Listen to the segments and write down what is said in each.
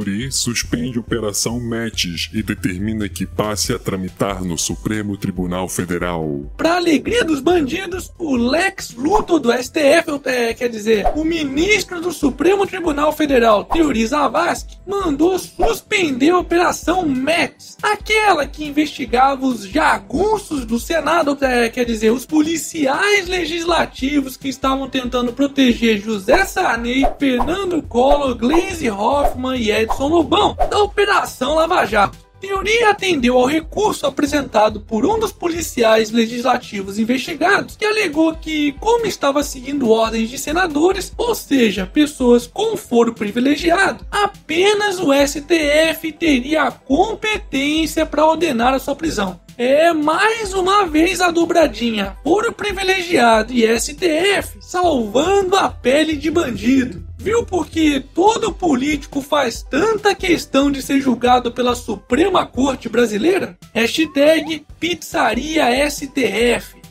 CPI suspende Operação Metis e determina que passe a tramitar no Supremo Tribunal Federal. Pra alegria dos bandidos, o Lex Luthor do STF, é, quer dizer, o ministro do Supremo Tribunal Federal, Teori Zavascki, mandou suspender a Operação Metis, aquela que investigava os jagunços do Senado, é, quer dizer, os policiais legislativos que estavam tentando proteger José Sarney, Fernando Collor, Gleisi Hoffmann e Edson Lobão da Operação Lava Jato. Teoria atendeu ao recurso apresentado por um dos policiais legislativos investigados, que alegou que, como estava seguindo ordens de senadores, ou seja, pessoas com foro privilegiado, apenas o STF teria a competência para ordenar a sua prisão. É mais uma vez a dobradinha foro privilegiado e STF salvando a pele de bandido. Viu porque todo político faz tanta questão de ser julgado pela Suprema Corte Brasileira? Hashtag Pizzaria STF.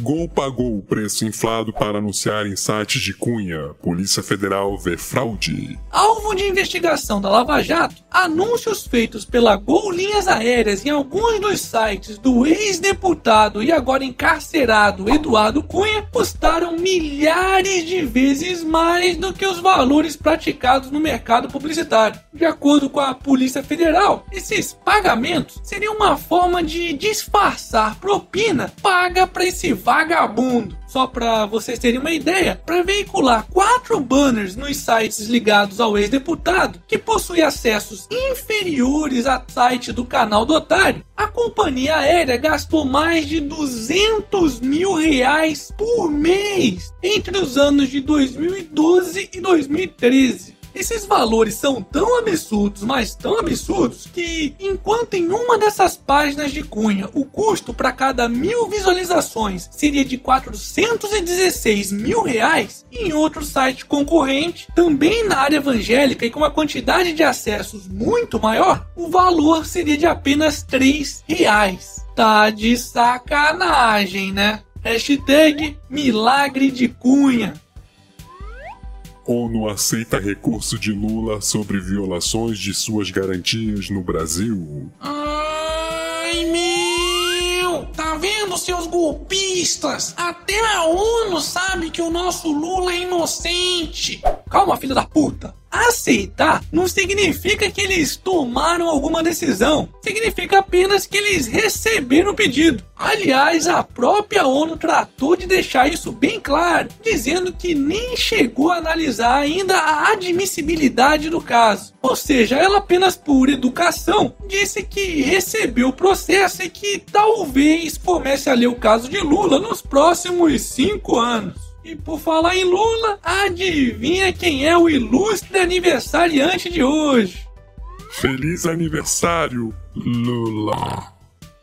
Gol pagou o preço inflado para anunciar em sites de Cunha. Polícia Federal vê fraude. Alvo de investigação da Lava Jato, anúncios feitos pela Gol Linhas Aéreas em alguns dos sites do ex-deputado e agora encarcerado Eduardo Cunha custaram milhares de vezes mais do que os valores praticados no mercado publicitário. De acordo com a Polícia Federal, esses pagamentos seriam uma forma de disfarçar propina paga para esse vagabundo. Só para vocês terem uma ideia, para veicular quatro banners nos sites ligados ao ex-deputado, que possui acessos inferiores ao site do canal do otário, a companhia aérea gastou mais de 200 mil reais por mês entre os anos de 2012 e 2013. Esses valores são tão absurdos, mas tão absurdos, que enquanto em uma dessas páginas de Cunha o custo para cada mil visualizações seria de 416 mil reais, em outro site concorrente, também na área evangélica e com uma quantidade de acessos muito maior, o valor seria de apenas 3 reais. Tá de sacanagem, né? Hashtag Milagre de Cunha. ONU aceita recurso de Lula sobre violações de suas garantias no Brasil. Ai, meu! Tá vendo, seus golpistas? Até a ONU sabe que o nosso Lula é inocente. Calma, filha da puta. Aceitar não significa que eles tomaram alguma decisão, significa apenas que eles receberam o pedido. Aliás, a própria ONU tratou de deixar isso bem claro, dizendo que nem chegou a analisar ainda a admissibilidade do caso. Ou seja, ela apenas por educação disse que recebeu o processo e que talvez comece a ler o caso de Lula nos próximos cinco anos. E por falar em Lula, adivinha quem é o ilustre aniversariante de hoje? Feliz aniversário, Lula!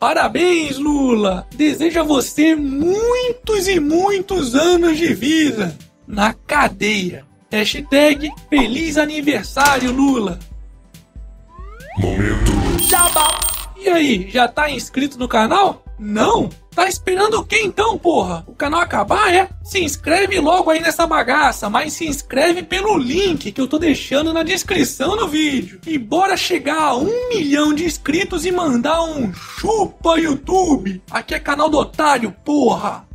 Parabéns, Lula! Desejo a você muitos e muitos anos de vida na cadeia. Hashtag Feliz Aniversário, Lula! Momento. Jabá! E aí, já tá inscrito no canal? Não? Tá esperando o que então, porra? O canal acabar, é? Se inscreve logo aí nessa bagaça, mas se inscreve pelo link que eu tô deixando na descrição do vídeo. E bora chegar a um milhão de inscritos e mandar um chupa YouTube. Aqui é canal do otário, porra.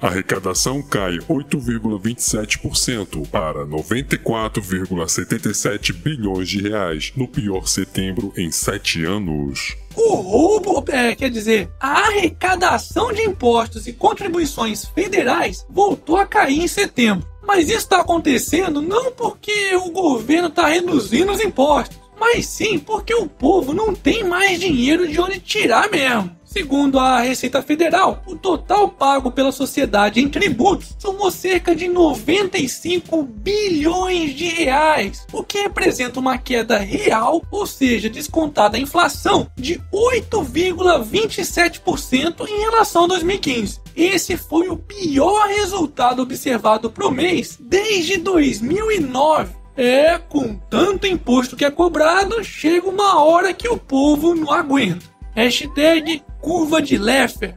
Arrecadação cai 8,27% para 94,77 bilhões de reais no pior setembro em sete anos. O roubo, é, quer dizer, a arrecadação de impostos e contribuições federais voltou a cair em setembro. Mas isso está acontecendo não porque o governo está reduzindo os impostos, mas sim porque o povo não tem mais dinheiro de onde tirar mesmo. Segundo a Receita Federal, o total pago pela sociedade em tributos somou cerca de 95 bilhões de reais, o que representa uma queda real, ou seja, descontada a inflação, de 8,27% em relação a 2015. Esse foi o pior resultado observado para o mês desde 2009. É, com tanto imposto que é cobrado, chega uma hora que o povo não aguenta. Hashtag curva de Leffer.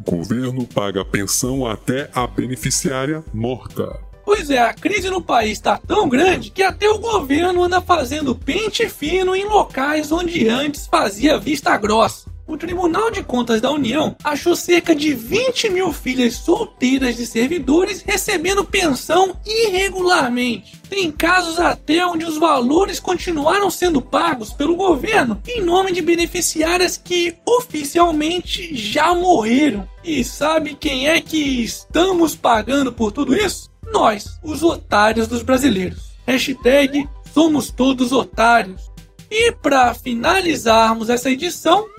Governo paga pensão até a beneficiária morta. Pois é, a crise no país está tão grande que até o governo anda fazendo pente fino em locais onde antes fazia vista grossa. O Tribunal de Contas da União achou cerca de 20 mil filhas solteiras de servidores recebendo pensão irregularmente. Tem casos até onde os valores continuaram sendo pagos pelo governo em nome de beneficiárias que oficialmente já morreram. E sabe quem é que estamos pagando por tudo isso? Nós, os otários dos brasileiros. Hashtag somos todos otários. E para finalizarmos essa edição,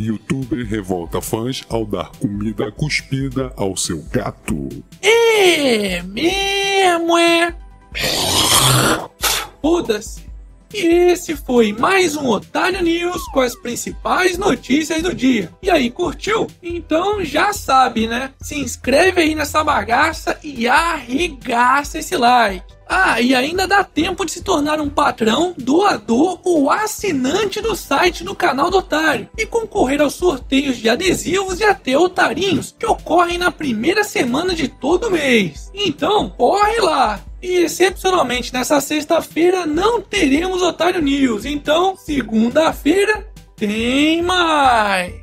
Youtuber revolta fãs ao dar comida cuspida ao seu gato. É mesmo, é? Foda-se. E esse foi mais um Otário News com as principais notícias do dia. E aí, curtiu? Então já sabe, né? Se inscreve aí nessa bagaça e arregaça esse like. Ah, e ainda dá tempo de se tornar um patrão, doador ou assinante do site do canal do Otário e concorrer aos sorteios de adesivos e até otarinhos que ocorrem na primeira semana de todo mês. Então, corre lá! E excepcionalmente nessa sexta-feira não teremos Otário News, então segunda-feira tem mais!